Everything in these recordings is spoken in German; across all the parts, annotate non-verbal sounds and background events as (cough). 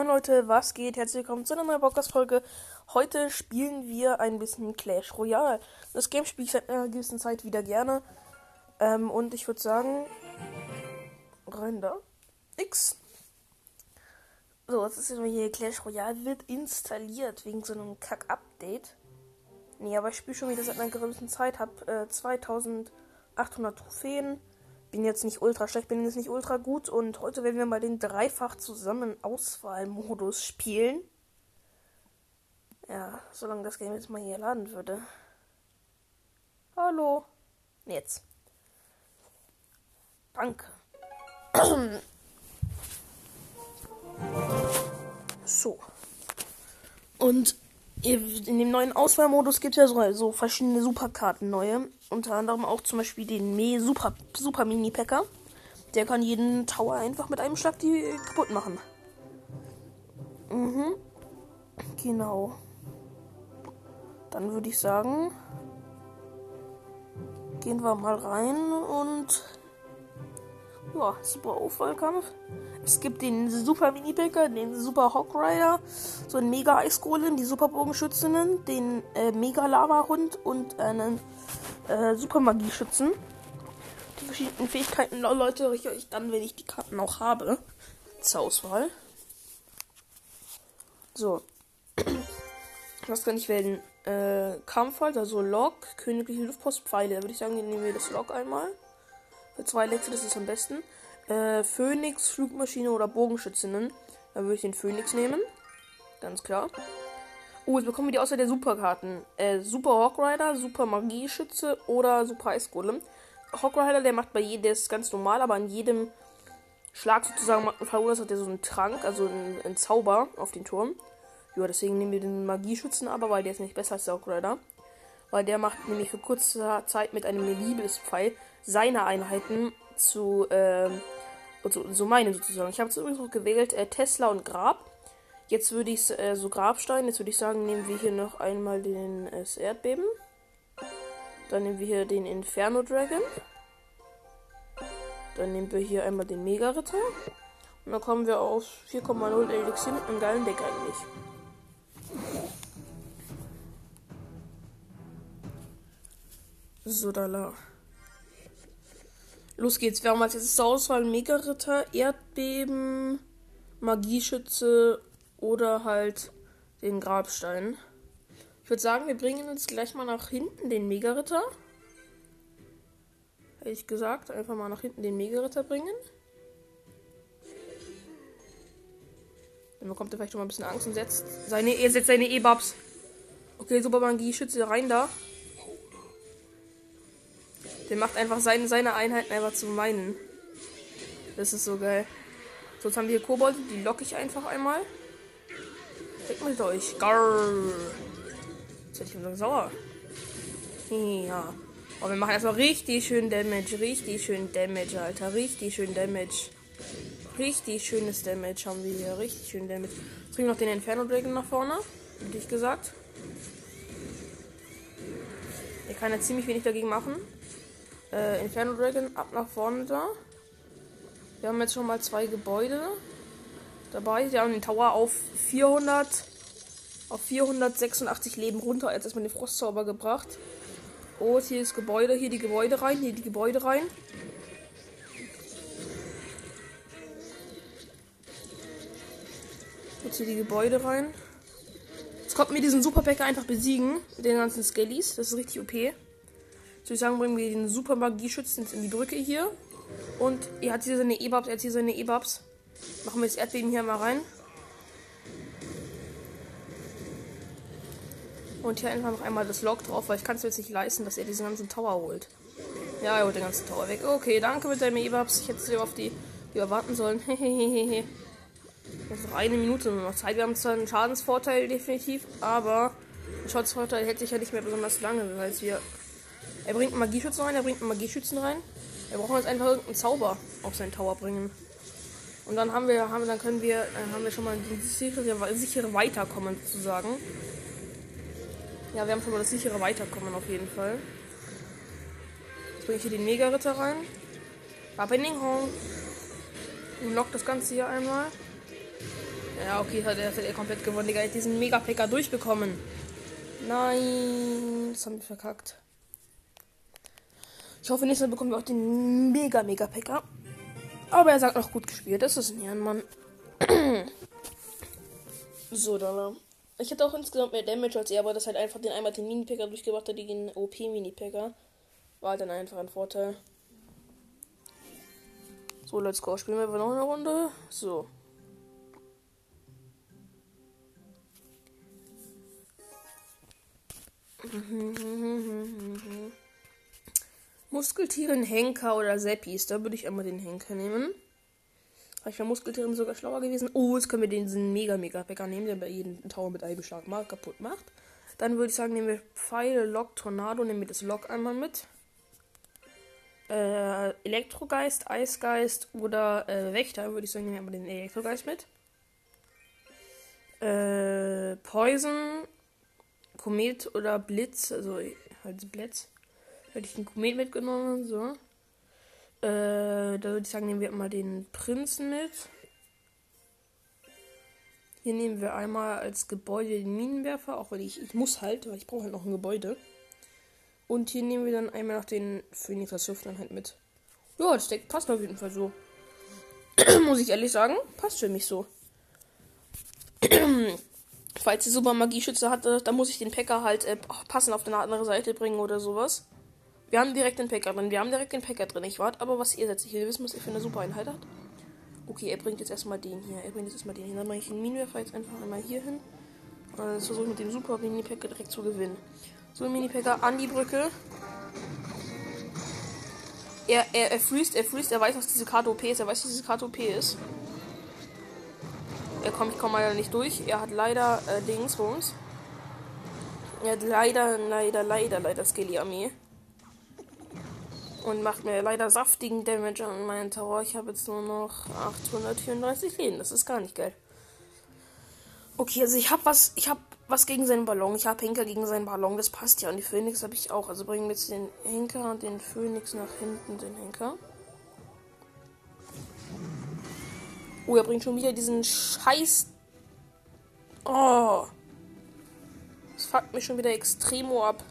Moin Leute, was geht? Herzlich willkommen zu einer neuen Podcast-Folge. Heute spielen wir ein bisschen Clash Royale. Das Game spiele ich seit einer gewissen Zeit wieder gerne. Ähm, und ich würde sagen, rein da. X. So, jetzt ist jetzt mal hier Clash Royale wird installiert wegen so einem Kack-Update. Nee, aber ich spiele schon wieder seit einer gewissen Zeit, hab äh, 2800 Trophäen bin jetzt nicht ultra schlecht, bin jetzt nicht ultra gut und heute werden wir mal den dreifach zusammen Auswahlmodus spielen. Ja, solange das Game jetzt mal hier laden würde. Hallo. Jetzt. Danke. (clears throat) so. Und in dem neuen Auswahlmodus gibt es ja so, so verschiedene Superkarten neue. Unter anderem auch zum Beispiel den Me Super, Super Mini Packer. Der kann jeden Tower einfach mit einem Schlag die kaputt machen. Mhm. Genau. Dann würde ich sagen, gehen wir mal rein und ja, super Aufwahlkampf. Es gibt den Super Mini-Picker, den Super Hawk Rider, so einen Mega Eisgolem, die Super Bogenschützinnen, den äh, Mega Lava Hund und einen äh, Super Magie Schützen. Die verschiedenen Fähigkeiten Leute ich euch dann, wenn ich die Karten auch habe, zur Auswahl. So. (clears throat) Was kann ich wählen? Äh, Kampfhalt, also Lok, königliche Luftpostpfeile. Da würde ich sagen, nehmen wir das Lok einmal. Für zwei Letzte, das ist am besten. Äh, Phoenix, Flugmaschine oder Bogenschützinnen. Dann würde ich den Phoenix nehmen. Ganz klar. Oh, jetzt bekommen wir die Auswahl der Superkarten. Äh, Super Hawk Rider, Super Magieschütze oder Super Eisgolem. Hawk Rider, der macht bei jedem, der ist ganz normal, aber an jedem Schlag sozusagen verursacht er so einen Trank, also einen, einen Zauber auf den Turm. Ja, deswegen nehmen wir den Magieschützen aber, weil der ist nicht besser als der Hawk Rider. Weil der macht nämlich für kurze Zeit mit einem Liebespfeil seine Einheiten zu, ähm, so, so meine sozusagen. Ich habe jetzt übrigens noch gewählt äh, Tesla und Grab. Jetzt würde ich äh, so Grabstein, jetzt würde ich sagen, nehmen wir hier noch einmal den äh, Erdbeben. Dann nehmen wir hier den Inferno Dragon. Dann nehmen wir hier einmal den Mega Ritter. Und dann kommen wir auf 4,0 Elixier mit einem geilen Deck eigentlich. So, da la. Los geht's. Wir haben als jetzt zur Auswahl Mega-Ritter, Erdbeben, Magieschütze oder halt den Grabstein. Ich würde sagen, wir bringen uns gleich mal nach hinten den Mega-Ritter. Hätte ich gesagt, einfach mal nach hinten den Mega-Ritter bringen. Dann bekommt er vielleicht schon mal ein bisschen Angst und setzt seine, er setzt seine E-Babs. Okay, super Magieschütze rein da. Der macht einfach seine, seine Einheiten einfach zu meinen. Das ist so geil. So, jetzt haben wir hier Kobold, die locke ich einfach einmal. Weg mit euch. Garr. Jetzt hätte ich mir sauer. Ja. Oh, wir machen erstmal richtig schön Damage. Richtig schön Damage, Alter. Richtig schön Damage. Richtig schönes Damage haben wir hier. Richtig schön Damage. Jetzt bringen wir noch den Inferno Dragon nach vorne. Hätte ich gesagt. Der kann ja ziemlich wenig dagegen machen äh, Inferno Dragon ab nach vorne da. Wir haben jetzt schon mal zwei Gebäude dabei. Wir haben den Tower auf 400 auf 486 Leben runter. Jetzt erstmal den Frostzauber gebracht. Oh, hier ist Gebäude, hier die Gebäude rein, hier die Gebäude rein. Jetzt hier die Gebäude rein. Jetzt kommt mir diesen Superpacker einfach besiegen. Mit den ganzen Skellies. Das ist richtig OP. Soll ich sagen, bringen wir den Super Magie-Schützen in die Brücke hier. Und er hat hier seine E-Babs, er hat hier seine E-Babs. Machen wir das Erdbeben hier mal rein. Und hier einfach noch einmal das Log drauf, weil ich kann es jetzt nicht leisten, dass er diesen ganzen Tower holt. Ja, er holt den ganzen Tower weg. Okay, danke mit deinem E-Babs. Ich hätte sie auf die, die warten sollen. Hehehehe. (laughs) Jetzt noch eine Minute noch Zeit. Wir haben zwar einen Schadensvorteil definitiv, aber ein Schadensvorteil hätte ich ja nicht mehr besonders lange, weil wir er bringt einen Magieschützen rein, er bringt einen Magieschützen rein. Wir brauchen jetzt einfach irgendeinen Zauber auf seinen Tower bringen. Und dann haben wir, haben, dann können wir, dann haben wir schon mal das sichere, sichere Weiterkommen sozusagen. Ja, wir haben schon mal das sichere Weiterkommen auf jeden Fall. Jetzt bringe ich hier den Mega-Ritter rein. Happening Home. Und lock das Ganze hier einmal. Ja, okay, hat er, hat er komplett gewonnen, Digga. Er hat diesen Mega-Packer durchbekommen. Nein, das haben wir verkackt. Ich hoffe, nächstes Mal bekommen wir auch den Mega-Mega-Packer. Aber er sagt noch gut gespielt. Das ist ein Ehrenmann. (clears throat) so, dann. Ich hatte auch insgesamt mehr Damage als er, aber das halt einfach den einmal den Mini-Packer durchgebracht hat, den OP-Mini-Packer. War halt dann einfach ein Vorteil. So, let's go. Spielen wir noch eine Runde. So. Muskeltieren, Henker oder Seppis. Da würde ich einmal den Henker nehmen. Ich wäre Muskeltieren sogar schlauer gewesen. Oh, jetzt können wir diesen mega mega Bäcker nehmen, der bei jedem Tower mit einem Schlag mal kaputt macht. Dann würde ich sagen, nehmen wir Pfeile, Lock, Tornado, nehmen wir das Lock einmal mit. Äh, Elektrogeist, Eisgeist oder äh, Wächter, würde ich sagen, nehmen wir einmal den Elektrogeist mit. Äh, Poison, Komet oder Blitz, also halt Blitz. Hätte ich den Komet mitgenommen, so. Äh, da würde ich sagen, nehmen wir immer den Prinzen mit. Hier nehmen wir einmal als Gebäude den Minenwerfer, auch weil ich, ich muss halt, weil ich brauche halt noch ein Gebäude. Und hier nehmen wir dann einmal noch den Phoenix das dann halt mit. Ja, das Deck passt auf jeden Fall so. (clears throat) muss ich ehrlich sagen, passt für mich so. (clears throat) Falls ihr Super Magieschütze hatte, dann muss ich den Packer halt äh, passend auf eine andere Seite bringen oder sowas. Wir haben direkt den Packer drin. Wir haben direkt den Packer drin. Ich warte aber, was ihr jetzt. Ich will wissen, was ihr für eine super Einheit habt. Okay, er bringt jetzt erstmal den hier. Er bringt jetzt erstmal den hin. Dann mache ich den Minenwerfer jetzt einfach einmal hier hin. Und dann versuche ich mit dem super Mini-Packer direkt zu gewinnen. So, Mini-Packer an die Brücke. Er, er, er freest, er freest, er weiß, was diese Karte OP ist. Er weiß, was diese Karte OP ist. Er kommt, ich komme leider nicht durch. Er hat leider äh, Dings uns. Er hat leider, leider, leider, leider Skelly-Armee. Und macht mir leider saftigen Damage an meinen Tower. Ich habe jetzt nur noch 834 Leben. Das ist gar nicht geil. Okay, also ich habe was, ich habe was gegen seinen Ballon. Ich habe Henker gegen seinen Ballon. Das passt ja. Und die Phoenix habe ich auch. Also bringen wir jetzt den Henker und den Phoenix nach hinten, den Henker. Oh, er bringt schon wieder diesen Scheiß. Oh. Das fuckt mich schon wieder extremo ab.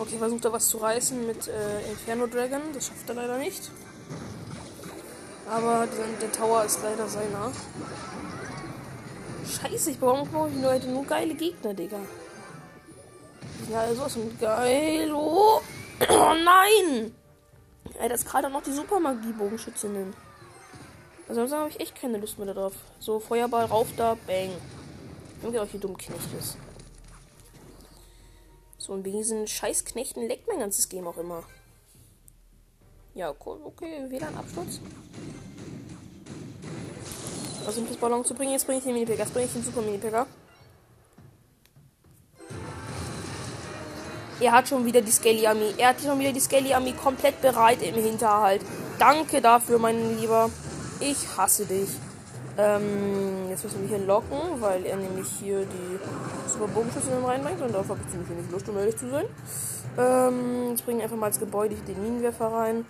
Okay, versucht er was zu reißen mit äh, Inferno Dragon. Das schafft er leider nicht. Aber der, der Tower ist leider seiner. Scheiße, ich brauche nur, nur geile Gegner, Digga. Ja, also ist ein geil. Oh, (clears throat) oh nein! Ey, das ist gerade noch die Supermagie-Bogenschützinnen. Also habe ich echt keine Lust mehr darauf. So, Feuerball rauf da, bang. Geht auch hier dumm Knecht ist. So, und wegen diesen Scheißknechten leckt mein ganzes Game auch immer. Ja, okay, WLAN-Absturz. Also um das Ballon zu bringen, jetzt bringe ich den Minipicker. Jetzt bringe ich den Super Minipicker. Er hat schon wieder die Skelly Army. Er hat schon wieder die Skelly Army komplett bereit im Hinterhalt. Danke dafür, mein Lieber. Ich hasse dich. Ähm, jetzt müssen wir hier locken, weil er nämlich hier die Super Bogenschüsse reinbringt. Und darauf habe ich ziemlich wenig Lust, um ehrlich zu sein. Ähm, jetzt bringen wir einfach mal als Gebäude den Minenwerfer rein.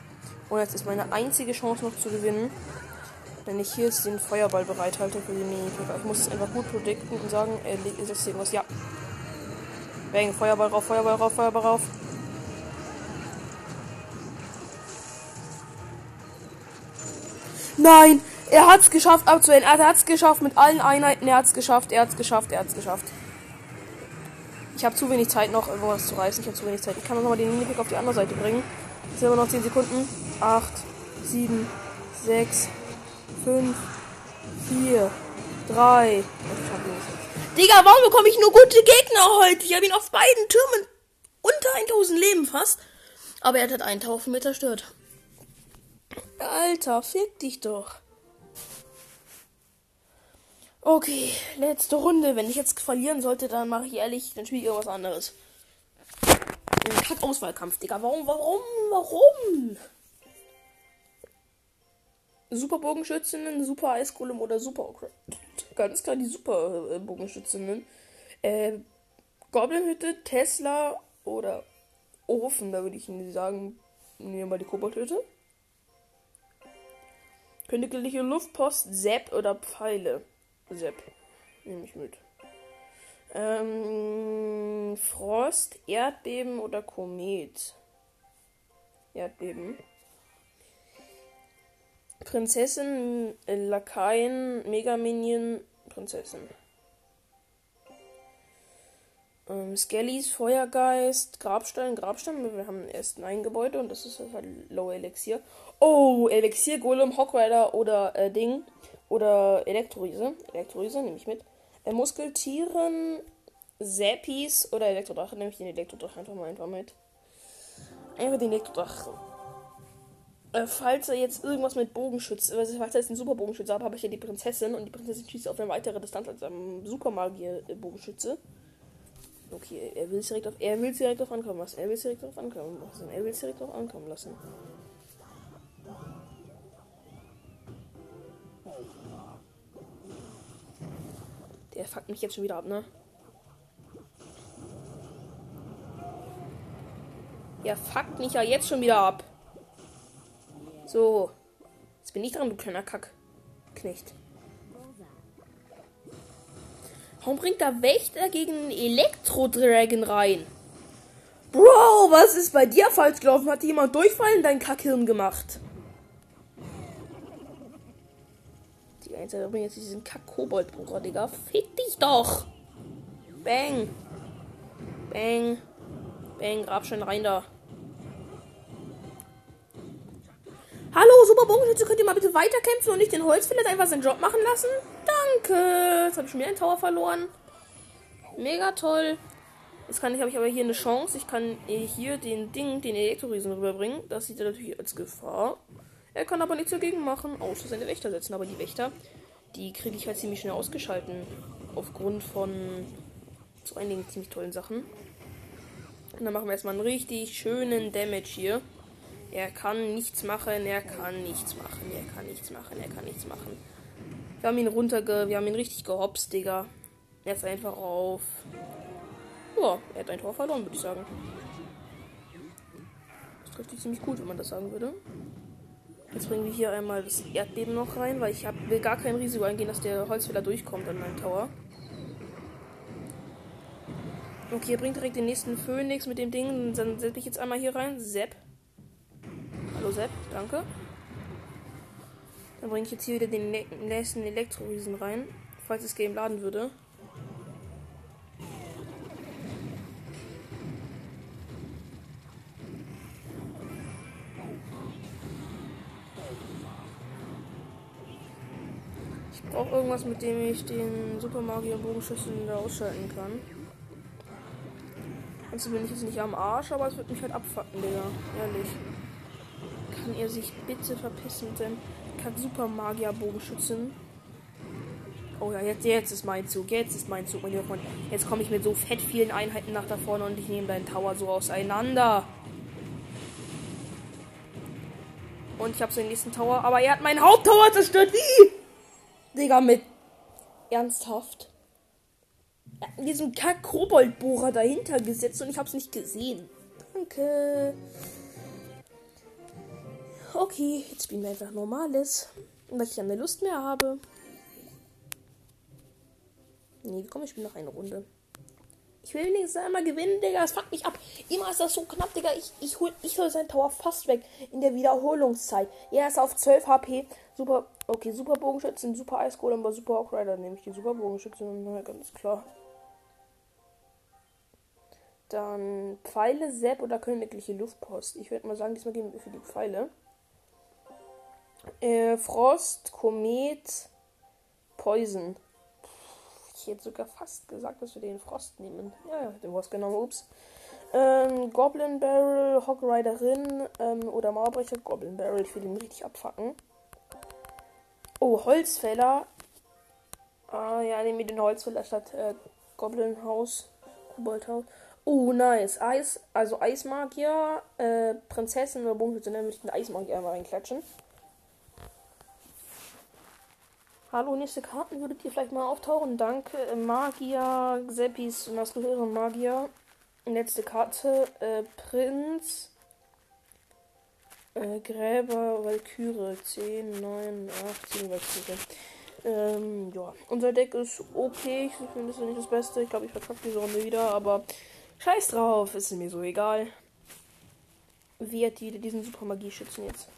Und jetzt ist meine einzige Chance noch zu gewinnen. Wenn ich hier jetzt den Feuerball bereithalte für den Minipicker. Ich muss es einfach gut predikten und sagen, er setzt irgendwas. Ja, Bang, Feuerball rauf, Feuerball rauf, Feuerball rauf. Nein, er hat's geschafft abzuwenden. Er hat's geschafft mit allen Einheiten. Er hat's geschafft, er hat's geschafft, er hat's geschafft. Ich habe zu wenig Zeit noch, irgendwas zu reißen. Ich habe zu wenig Zeit. Ich kann noch mal den Minipick auf die andere Seite bringen. Jetzt haben wir noch 10 Sekunden. 8, 7, 6, 5, 4, 3. Ich schaffe nicht. Digga, warum bekomme ich nur gute Gegner heute? Ich habe ihn auf beiden Türmen unter 1000 Leben fast. Aber er hat einen Tower von mir zerstört. Alter, fick dich doch. Okay, letzte Runde. Wenn ich jetzt verlieren sollte, dann mache ich ehrlich, dann spiele ich irgendwas anderes. Kack Auswahlkampf, Digga. Warum, warum, warum? Super Bogenschützinnen, Super Eisgolem oder Super Ganz klar die Super Bogenschützinnen. Äh, Goblinhütte, Tesla oder Ofen. Da würde ich Ihnen sagen, nehmen wir mal die Koboldhütte. Königliche Luftpost, Sepp oder Pfeile? Sepp. Nehme ich mit. Ähm, Frost, Erdbeben oder Komet? Erdbeben. Prinzessin, äh, Lakaien, Megaminion, Prinzessin. Ähm, Skellys, Feuergeist, Grabstein, Grabstein. Wir haben erst ein Gebäude und das ist halt Low Elixier. Oh, Elixier, Golem, Hockrider oder äh, Ding. Oder Elektroise. Elektroise nehme ich mit. Äh, Muskeltieren, Zappies oder Elektrodrache. Nehme ich den Elektrodrache einfach mal einfach mit. Einfach den Elektrodrache. Äh, falls er jetzt irgendwas mit Bogenschütze, also falls er jetzt einen Superbogenschütze hat, habe ich ja die Prinzessin und die Prinzessin schießt auf eine weitere Distanz als ein Supermagier-Bogenschütze. Okay, er will es direkt auf, er will direkt auf ankommen lassen. Er will es direkt auf ankommen lassen. Er will es direkt auf ankommen lassen. Fuckt mich jetzt schon wieder ab, ne? Ja, fuckt mich ja jetzt schon wieder ab. So. Jetzt bin ich dran, du kleiner Kackknecht. Warum bringt da Wächter gegen einen Elektro-Dragon rein? Bro, was ist bei dir falsch gelaufen? Hat jemand Durchfall in dein Kackhirn gemacht? Die Einzelne bringt jetzt diesen Kack-Kobold-Bruder, Digga. Fick dich doch! Bang! Bang! Bang, Grabstein rein da. Hallo, Super Bogenschütze, könnt ihr mal bitte weiterkämpfen und nicht den Holzfället einfach seinen Job machen lassen? Danke. Jetzt habe ich schon wieder einen Tower verloren. Mega toll. Jetzt kann ich, habe ich aber hier eine Chance. Ich kann hier den Ding, den Elektroriesen rüberbringen. Das sieht er natürlich als Gefahr. Er kann aber nichts dagegen machen, außer seine Wächter setzen. Aber die Wächter, die kriege ich halt ziemlich schnell ausgeschalten. Aufgrund von so einigen ziemlich tollen Sachen. Und dann machen wir erstmal einen richtig schönen Damage hier. Er kann nichts machen, er kann nichts machen, er kann nichts machen, er kann nichts machen. Wir haben ihn runterge... Wir haben ihn richtig gehopst, Digga. Er ist einfach auf... Ja, er hat ein Tor verloren, würde ich sagen. Das trifft sich ziemlich gut, wenn man das sagen würde. Jetzt bringen wir hier einmal das Erdbeben noch rein, weil ich hab, will gar kein Risiko eingehen, dass der Holzfäller durchkommt an meinem Tower. Okay, er bringt direkt den nächsten Phönix mit dem Ding. Dann setze ich jetzt einmal hier rein. Sepp. Hallo Sepp, danke. Dann bringe ich jetzt hier wieder den nächsten Elektroriesen rein, falls das Game laden würde. Irgendwas, mit dem ich den Super Magier Bogenschützen da ausschalten kann. Also bin ich jetzt nicht am Arsch, aber es wird mich halt abfacken, Digga. Ehrlich kann er sich bitte verpissen mit seinem Super Magier Bogenschützen? Oh ja, jetzt, jetzt ist mein Zug. Jetzt ist mein Zug, mein Freund. Jetzt komme ich mit so fett vielen Einheiten nach da vorne und ich nehme deinen Tower so auseinander. Und ich habe seinen nächsten Tower, aber er hat meinen Haupttower zerstört. Wie? Digga, mit. Ernsthaft? Er hat diesen Kack-Koboldbohrer dahinter gesetzt und ich habe es nicht gesehen. Danke. Okay, jetzt spielen wir einfach normales. Weil ich keine Lust mehr habe. Nee, komm, ich spiele noch eine Runde. Ich will wenigstens einmal gewinnen, Digga. Das fuckt mich ab. Immer ist das so knapp, Digga. Ich, ich hol, ich hol seinen Tower fast weg in der Wiederholungszeit. Er ist auf 12 HP. Super, okay, super Bogenschützen, super Eisgolem, aber super Hawkrider nehme ich die super Bogenschützen. Na, ganz klar. Dann Pfeile, Sepp oder königliche Luftpost. Ich würde mal sagen, diesmal gehen wir für die Pfeile. Äh, Frost, Komet, Poison. Ich hätte sogar fast gesagt, dass wir den Frost nehmen. Ja, den Frost genommen, ups. Ähm, Goblin Barrel, Hog Riderin ähm, oder Mauerbrecher Goblin Barrel. Ich will ihn richtig abfacken. Oh, Holzfäller. Ah, ja, nehmen wir den Holzfäller statt äh, Goblin Haus. Koboldhaus. Oh, nice. Eis, also Eismagier, äh, Prinzessin oder Bogenschütze, dann würde ich den Eismagier einmal reinklatschen. Hallo, nächste Karten würdet ihr vielleicht mal auftauchen. Danke, äh, Magier, Seppis, maskuläre Magier. Letzte Karte. Äh, Prinz. Äh, Gräber, Valkyrie. 10, 9, 8, 7 Valkyrie. Ähm, ja. Unser Deck ist okay. Ich finde es nicht das Beste. Ich glaube, ich verkacke diese Runde wieder. Aber scheiß drauf. Ist mir so egal. Wie hat die diesen Super Magie-Schützen jetzt?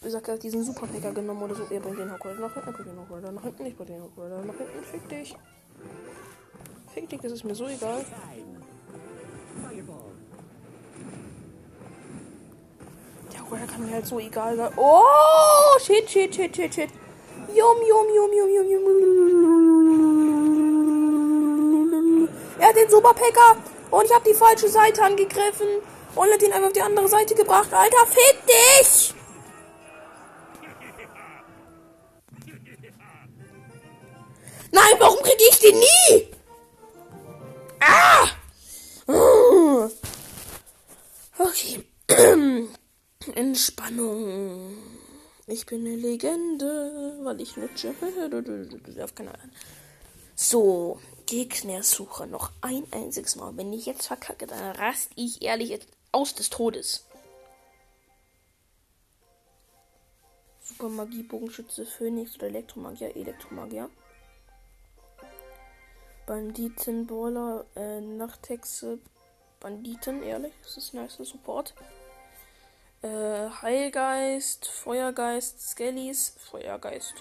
Wie gesagt, er hat diesen Super Packer genommen oder so. Er bringt den Hogwarts nach hinten. Bringt den Hogwarts nach hinten. Ich bringe den Hogwarts nach hinten. Fick dich. Fick dich, das ist mir so egal. Der Hogwarts kann mir halt so egal sein. Oh, shit, shit, shit, shit, shit. Yum, yum, yum, yum, yum, yum. Er hat den Super Packer und ich habe die falsche Seite angegriffen und hat ihn einfach auf die andere Seite gebracht. Alter, fick dich! Entspannung. Ich bin eine Legende, weil ich lutsche. (laughs) Auf keine Ahnung. So, Gegnersuche noch ein einziges Mal. Wenn ich jetzt verkacke, dann rast ich ehrlich aus des Todes. Super Magie, Bogenschütze, Phönix oder Elektromagier, Elektromagier. Banditen, Brawler, äh, Nachthexe, Banditen, ehrlich, das ist nice Support. Äh, Heilgeist, Feuergeist, Skellies, Feuergeist.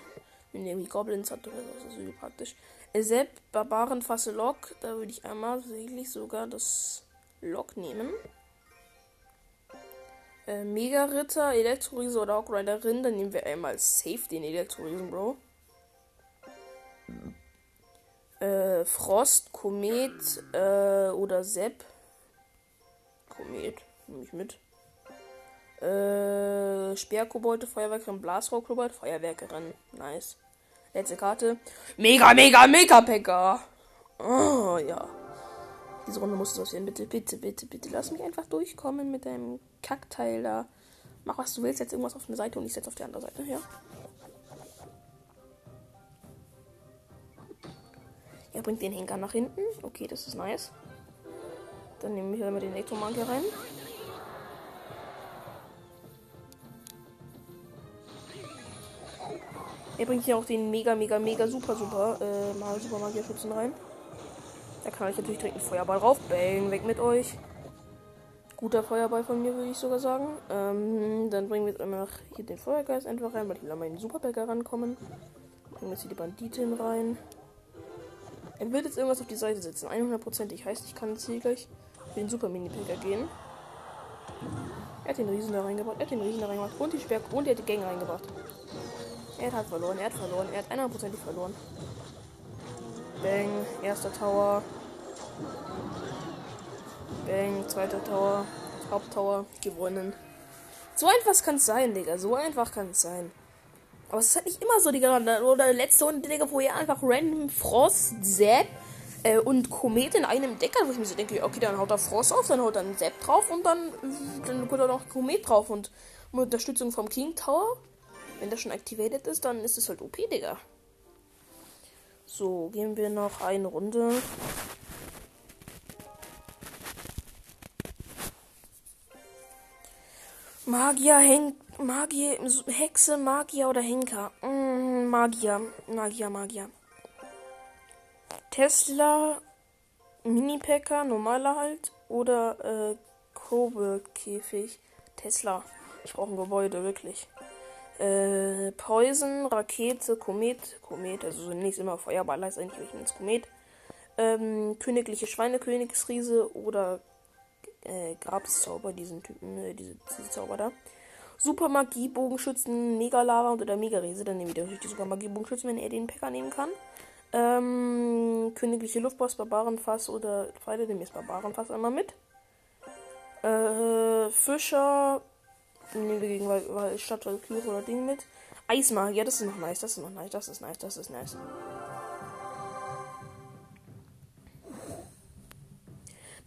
Wenn ihr irgendwie Goblins hat oder so, das irgendwie praktisch. Äh, Sepp, Barbarenfasse Lok, da würde ich einmal tatsächlich sogar das Lok nehmen. Äh, Mega-Ritter, Elektroriese oder Hawkriderin, dann nehmen wir einmal safe den Elektroriesen, Bro. Äh, Frost, Komet äh, oder Sepp. Komet, nehme ich mit. Äh, Speerkobolte, Feuerwerkerin, Blasrohrkobold, Feuerwerkerin. Nice. Letzte Karte. Mega, mega, mega Packer. Oh, ja. Diese Runde muss es aussehen. Bitte, bitte, bitte, bitte. Lass mich einfach durchkommen mit deinem Kackteil da. Mach was du willst, jetzt irgendwas auf eine Seite und ich setze auf die andere Seite, ja? Er bringt den Henker nach hinten. Okay, das ist nice. Dann nehme ich einmal den Elektromanke rein. Er bringt hier auch den mega, mega, mega, super, super, äh, mal super Magierschützen rein. Da kann ich natürlich direkt einen Feuerball drauf. Bang, weg mit euch. Guter Feuerball von mir, würde ich sogar sagen. Ähm, dann bringen wir jetzt einmal hier den Feuergeist einfach rein, weil ich will an meinen Superbäcker rankommen. Bringen jetzt hier die Banditin rein. Er will jetzt irgendwas auf die Seite setzen. 100%. Heißt, ich kann jetzt hier gleich den Super Mini-Picker gehen. Er hat den Riesen da reingebracht. Er hat den Riesen da reingebracht. Und die Sperr und er hat die Gänge reingebracht. Er hat verloren. Er hat verloren. Er hat 100%ig verloren. Bang. Erster Tower. Bang. Zweiter Tower. Haupttower. Gewonnen. So einfach kann es sein, Digga. So einfach kann es sein. Aber es ist halt nicht immer so, Digga. Oder letzte Runde, Digga, wo ihr einfach random Frost, Sepp äh, und Komet in einem Deck hat, wo ich mir so denke, okay, dann haut er Frost auf, dann haut er einen Sepp drauf und dann, dann kommt er noch Komet drauf und mit Unterstützung vom King Tower. Wenn das schon activated ist, dann ist es halt OP, Digga. So, gehen wir noch eine Runde. Magier, Hen Magier, Hexe, Magier oder Henker? Mm, Magier, Magier, Magier. Tesla, Mini-Packer, normaler halt. Oder äh, Kobe-Käfig. Tesla. Ich brauche ein Gebäude, wirklich. Äh, Poison, Rakete, Komet. Komet, also so nicht immer Feuerball heißt eigentlich ins Komet. Ähm, königliche Schweinekönigsriese oder äh, Grabszauber, diesen Typen, äh, diese, diese Zauber da. Super Magie, Bogenschützen, Megalava und oder Megariese. Dann nehmen wir natürlich die Super Magie, Bogenschützen, wenn er den Packer nehmen kann. Ähm, Königliche Luftboss, Barbarenfass oder Pfeile, nehmen wir das Barbarenfass einmal mit. Äh, Fischer, nehmen wir gegen Val Stadt Valkyrie oder Ding mit. Eismagier, das ist noch nice, das ist noch nice, das ist nice, das ist nice.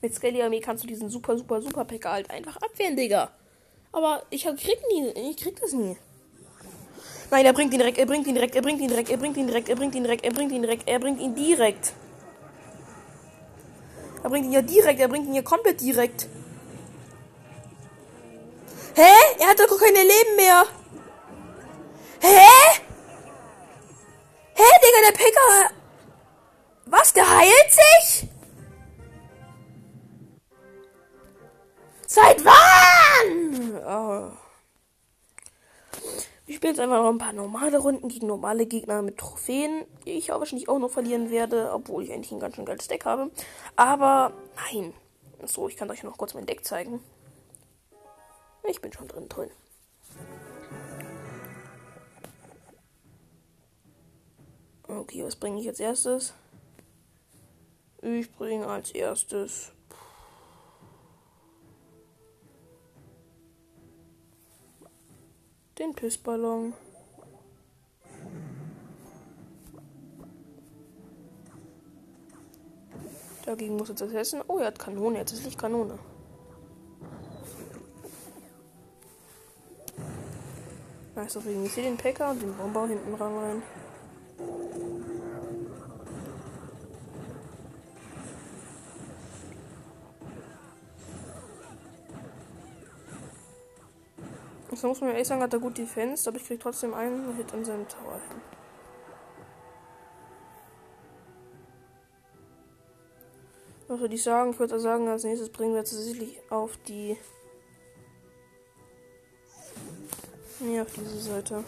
Mit Skelly Armee kannst du diesen super, super, super Packer halt einfach abwehren, Digga. Aber ich krieg nie, ich krieg das nie. Nein, er bringt ihn direkt, er bringt ihn direkt, er bringt ihn direkt, er bringt ihn direkt, er bringt ihn direkt, er bringt ihn direkt, er bringt ihn direkt. Er bringt ihn ja direkt, er bringt ihn ja komplett direkt. Hä? Er hat doch keine Leben mehr. Hä? Hä, Digga, der Picker. Was? Der heilt sich? Seit wann? Oh. Ich spiele jetzt einfach noch ein paar normale Runden gegen normale Gegner mit Trophäen, die ich auch wahrscheinlich auch noch verlieren werde, obwohl ich eigentlich ein ganz schön geiles Deck habe. Aber nein. So, ich kann euch noch kurz mein Deck zeigen. Ich bin schon drin drin. Okay, was bringe ich als erstes? Ich bringe als erstes den Pissballon. Dagegen muss jetzt das Essen. Oh, er hat Kanone. Jetzt ist nicht Kanone. Nice, deswegen ich sehe den Packer und den Bomber hinten rein. Das muss man ehrlich sagen, hat er gut Defense, aber ich krieg trotzdem einen Hit in seinem Tower hin. Was würde ich sagen? Ich würde sagen, als nächstes bringen wir tatsächlich auf die. Nee, auf diese Seite.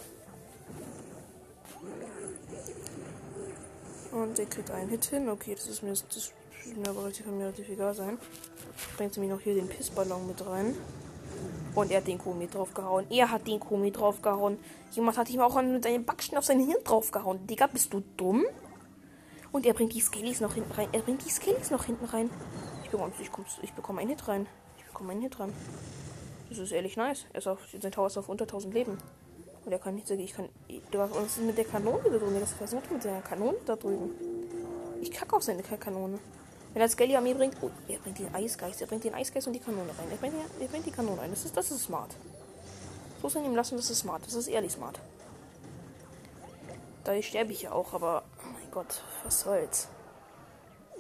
Und der kriegt einen Hit hin. Okay, das ist mir, das mir aber relativ, mir relativ egal sein. Bringt mir noch hier den Pissballon mit rein. Und er hat den Komi draufgehauen. Er hat den Komi draufgehauen. Jemand hat ihm auch mit seinem Backstein auf sein Hirn draufgehauen. Digga, bist du dumm? Und er bringt die Skellies noch hinten rein. Er bringt die Skellies noch hinten rein. Ich bekomme, ich, ich bekomme einen Hit rein. Ich bekomme einen Hit rein. Das ist ehrlich nice. Er ist auf, sein Tower ist auf unter 1000 Leben. Und er kann nicht sagen, ich kann. Was ist mit der Kanone da drüben? Das versucht mit der Kanone da drüben. Ich kacke auf seine Kanone. Wenn er Skelly Armee bringt. Oh, er bringt den Eisgeist. Er bringt den Eisgeist und die Kanone rein. Er bringt, er bringt die Kanone rein. Das ist, das ist smart. So es ihm lassen, das ist smart. Das ist ehrlich smart. Da sterbe ich ja auch, aber. Oh mein Gott, was soll's.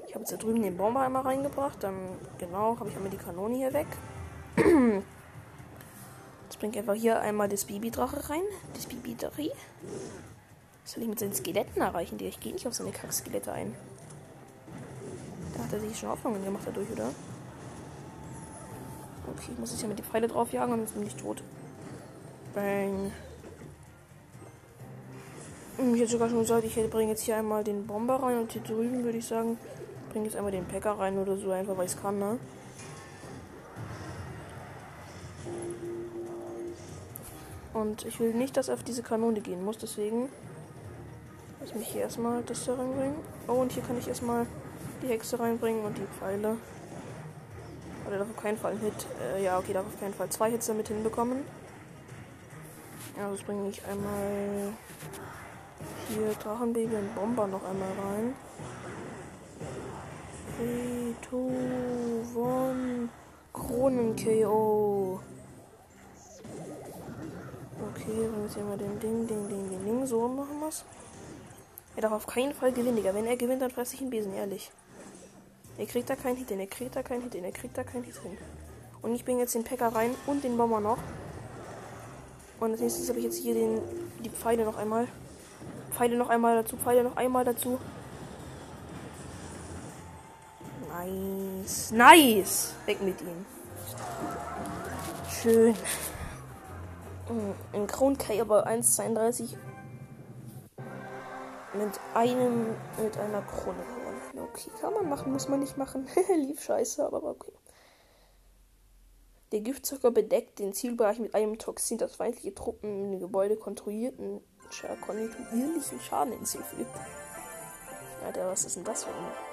Ich habe jetzt da drüben den Bomber einmal reingebracht. Dann, genau, habe ich einmal die Kanone hier weg. (clears throat) Bringe einfach hier einmal das Bibi-Drache rein. Das Bibi-Drache. Was soll ich mit seinen Skeletten erreichen? Ich gehe nicht auf seine Kack-Skelette ein. Da hat er sich schon Hoffnungen gemacht dadurch, oder? Okay, ich muss jetzt hier mit die Pfeile draufjagen, sonst bin ich tot. Bang. Hm, ich hätte sogar schon gesagt, ich bringe jetzt hier einmal den Bomber rein und hier drüben würde ich sagen, bringe jetzt einmal den Packer rein oder so, einfach weil ich es kann, ne? Und ich will nicht, dass er auf diese Kanone gehen muss, deswegen lass mich hier erstmal das da reinbringen. Oh, und hier kann ich erstmal die Hexe reinbringen und die Pfeile. Oder darf auf keinen Fall einen Hit. Äh, ja, okay, darf auf keinen Fall zwei Hits damit hinbekommen. Ja, das bringe ich einmal hier Drachenbaby und Bomber noch einmal rein. 3, 2, 1. Kronen-KO. Okay, wir hier mal den Ding, Ding, Ding, Ding, Ding. So machen wir's. Er darf auf keinen Fall gewinnen, Digga. Wenn er gewinnt, dann fresse ich ihn Besen, ehrlich. Er kriegt da keinen Hit hin, er kriegt da keinen Hit hin, er kriegt da keinen Hit hin. Und ich bringe jetzt den Packer rein und den Bomber noch. Und als nächstes habe ich jetzt hier den, die Pfeile noch einmal. Pfeile noch einmal dazu, Pfeile noch einmal dazu. Nice. Nice. Weg mit ihm. Schön. Ein Kronkai aber 1,32 mit einem mit einer Krone Okay, kann man machen, muss man nicht machen. (laughs) Lief scheiße, aber okay. Der Giftzucker bedeckt den Zielbereich mit einem Toxin, das feindliche Truppen in den Gebäude kontrollierten, kontinuierlichen Schaden hinzufügt. Alter, was ist denn das für ein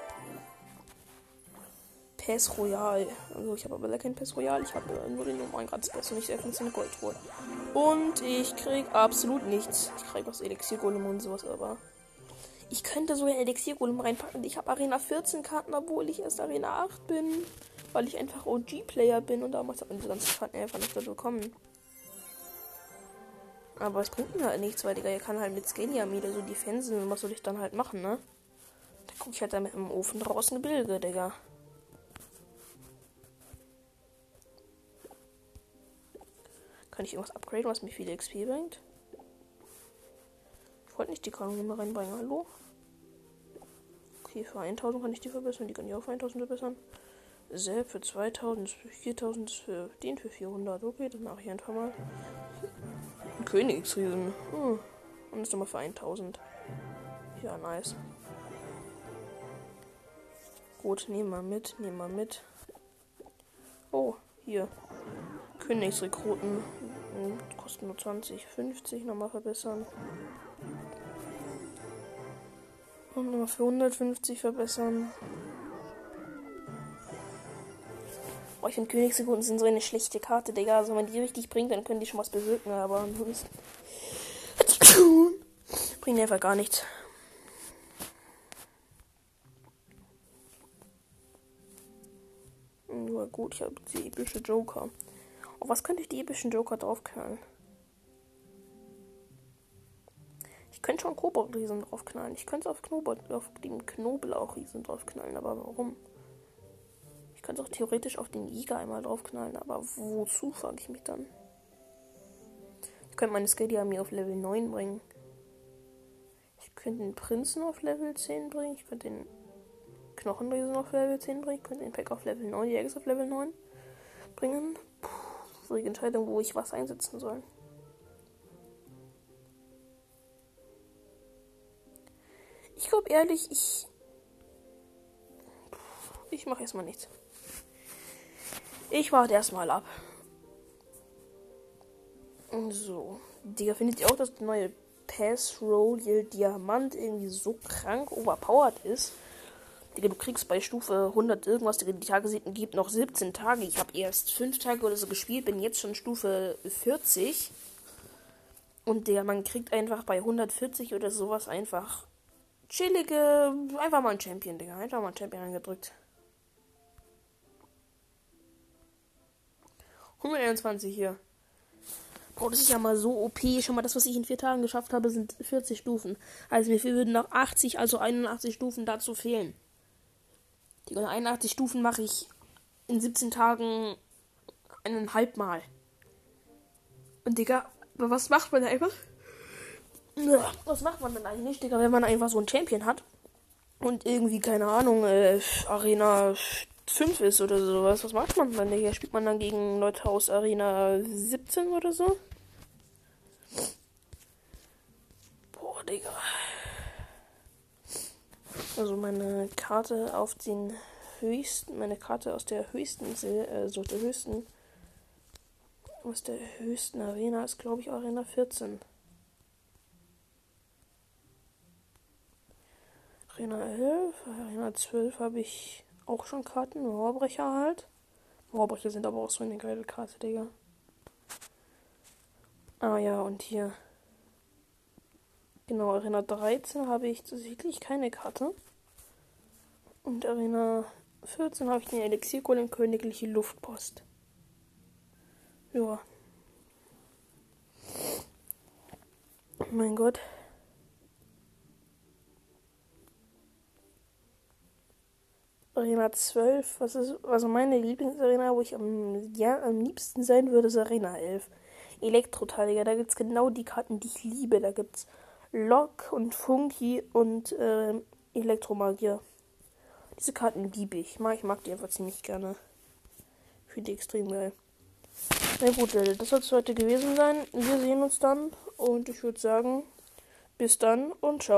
Pass Royal? Also ich habe aber leider kein Pass Royal, ich habe nur den normalen gratis Pass und nicht der eine Goldruhe. Und ich krieg absolut nichts. Ich krieg was Elixier Golem und sowas, aber ich könnte so ein Elixiergolem reinpacken. Ich habe Arena 14 Karten, obwohl ich erst Arena 8 bin. Weil ich einfach OG-Player bin und damals hat man diese ganzen Karten einfach nicht bekommen. Aber es bringt mir halt nichts, weil Digga, ihr kann halt mit Scalia wieder so Defensen was soll ich dann halt machen, ne? Da gucke ich halt da mit dem Ofen draußen Gebilde, Digga. Kann ich irgendwas upgraden, was mir viele XP bringt? Ich wollte nicht die Kanone reinbringen, hallo? Okay, für 1000 kann ich die verbessern, die kann ich auch für 1000 verbessern. Selb für 2000, für 4000, für den für 400. Okay, das mache ich einfach mal. Ein Königsriesen. Hm. Und das nochmal für 1000. Ja, nice. Gut, nehmen wir mit, nehmen wir mit. Oh, hier. Königsrekruten. Kosten nur 20, 50 nochmal verbessern. Und nochmal für 150 verbessern. Oh, ich finde Königssekunden sind so eine schlechte Karte, Digga. Also wenn man die richtig bringt, dann können die schon was bewirken, aber ansonsten (clears throat) bringen einfach gar nichts. Nur gut, ich habe die epische Joker. Auf was könnte ich die epischen Joker draufknallen? Ich könnte schon Kobold-Riesen draufknallen. Ich könnte es auf, auf den Knoblauch-Riesen draufknallen, aber warum? könnte auch theoretisch auf den Jäger einmal draufknallen, aber wozu, frage ich mich dann. Ich könnte meine Skady-Armee auf Level 9 bringen. Ich könnte den Prinzen auf Level 10 bringen. Ich könnte den Knochenriesen auf Level 10 bringen. Ich könnte den Pack auf Level 9, Jägers auf Level 9 bringen. Die Entscheidung, wo ich was einsetzen soll. Ich glaube ehrlich, ich. Ich mache erstmal nichts. Ich warte erstmal ab. So. Digga, findet ihr auch, dass der neue Pass Royal Diamant irgendwie so krank overpowered ist? Digga, du kriegst bei Stufe 100 irgendwas, die Tagesiten gibt noch 17 Tage. Ich habe erst 5 Tage oder so gespielt, bin jetzt schon Stufe 40. Und Digga, man kriegt einfach bei 140 oder sowas einfach chillige, einfach mal ein Champion, Digga. Einfach mal ein Champion angedrückt. 121 hier. Bro, das ist ja mal so OP. Schon mal das, was ich in vier Tagen geschafft habe, sind 40 Stufen. Also mir würden noch 80, also 81 Stufen dazu fehlen. Die 81 Stufen mache ich in 17 Tagen eineinhalb Mal. Und Digga, was macht man einfach? Was macht man denn eigentlich, Digga, wenn man einfach so einen Champion hat? Und irgendwie, keine Ahnung, äh, Arena 5 ist oder sowas, was macht man dann? Hier spielt man dann gegen Leute aus Arena 17 oder so? Boah, Digga. Also meine Karte auf den höchsten, meine Karte aus der höchsten, äh, der höchsten, aus der höchsten Arena ist, glaube ich, Arena 14. Arena 11, Arena 12 habe ich auch schon Karten. Mauerbrecher halt. Mauerbrecher sind aber auch so eine geile Karte, Digga. Ah ja, und hier. Genau, Arena 13 habe ich tatsächlich keine Karte. Und Arena 14 habe ich den Elixiergolem Königliche Luftpost. Ja. mein Gott. Arena 12. Was ist also meine Lieblingsarena, wo ich am, ja, am liebsten sein würde, ist Arena 11. Elektroteiliger, da gibt es genau die Karten, die ich liebe. Da gibt Lok und Funky und äh, Elektromagier. Diese Karten liebe ich. Ich mag die einfach ziemlich gerne. Ich finde die extrem geil. Na gut, das soll es heute gewesen sein. Wir sehen uns dann und ich würde sagen, bis dann und ciao.